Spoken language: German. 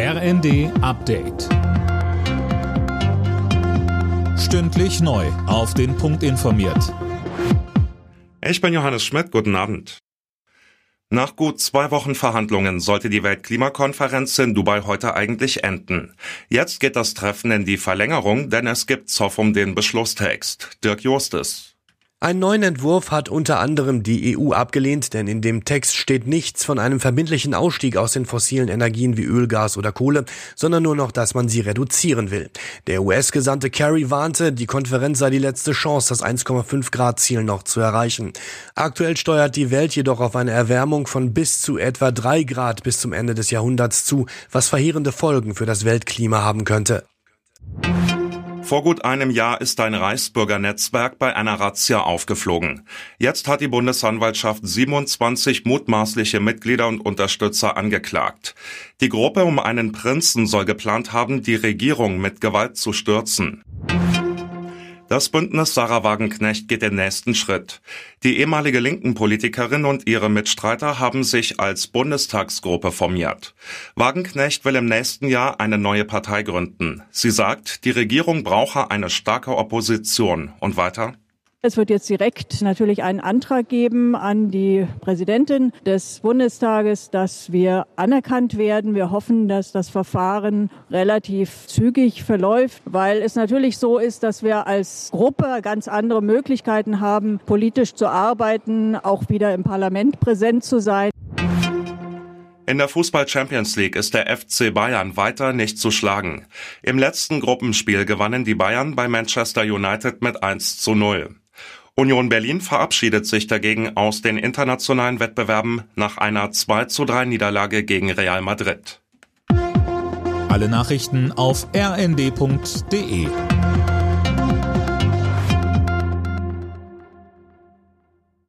RND Update. Stündlich neu. Auf den Punkt informiert. Ich bin Johannes Schmidt. Guten Abend. Nach gut zwei Wochen Verhandlungen sollte die Weltklimakonferenz in Dubai heute eigentlich enden. Jetzt geht das Treffen in die Verlängerung, denn es gibt Zoff um den Beschlusstext. Dirk Justes. Einen neuen Entwurf hat unter anderem die EU abgelehnt, denn in dem Text steht nichts von einem verbindlichen Ausstieg aus den fossilen Energien wie Öl, Gas oder Kohle, sondern nur noch, dass man sie reduzieren will. Der US-Gesandte Kerry warnte, die Konferenz sei die letzte Chance, das 1,5 Grad Ziel noch zu erreichen. Aktuell steuert die Welt jedoch auf eine Erwärmung von bis zu etwa drei Grad bis zum Ende des Jahrhunderts zu, was verheerende Folgen für das Weltklima haben könnte. Vor gut einem Jahr ist ein Reichsbürgernetzwerk bei einer Razzia aufgeflogen. Jetzt hat die Bundesanwaltschaft 27 mutmaßliche Mitglieder und Unterstützer angeklagt. Die Gruppe um einen Prinzen soll geplant haben, die Regierung mit Gewalt zu stürzen. Das Bündnis Sarah Wagenknecht geht den nächsten Schritt. Die ehemalige linken Politikerin und ihre Mitstreiter haben sich als Bundestagsgruppe formiert. Wagenknecht will im nächsten Jahr eine neue Partei gründen. Sie sagt, die Regierung brauche eine starke Opposition. Und weiter? Es wird jetzt direkt natürlich einen Antrag geben an die Präsidentin des Bundestages, dass wir anerkannt werden. Wir hoffen, dass das Verfahren relativ zügig verläuft, weil es natürlich so ist, dass wir als Gruppe ganz andere Möglichkeiten haben, politisch zu arbeiten, auch wieder im Parlament präsent zu sein. In der Fußball Champions League ist der FC Bayern weiter nicht zu schlagen. Im letzten Gruppenspiel gewannen die Bayern bei Manchester United mit 1 zu 0. Union Berlin verabschiedet sich dagegen aus den internationalen Wettbewerben nach einer 2 zu 3 Niederlage gegen Real Madrid. Alle Nachrichten auf rnd.de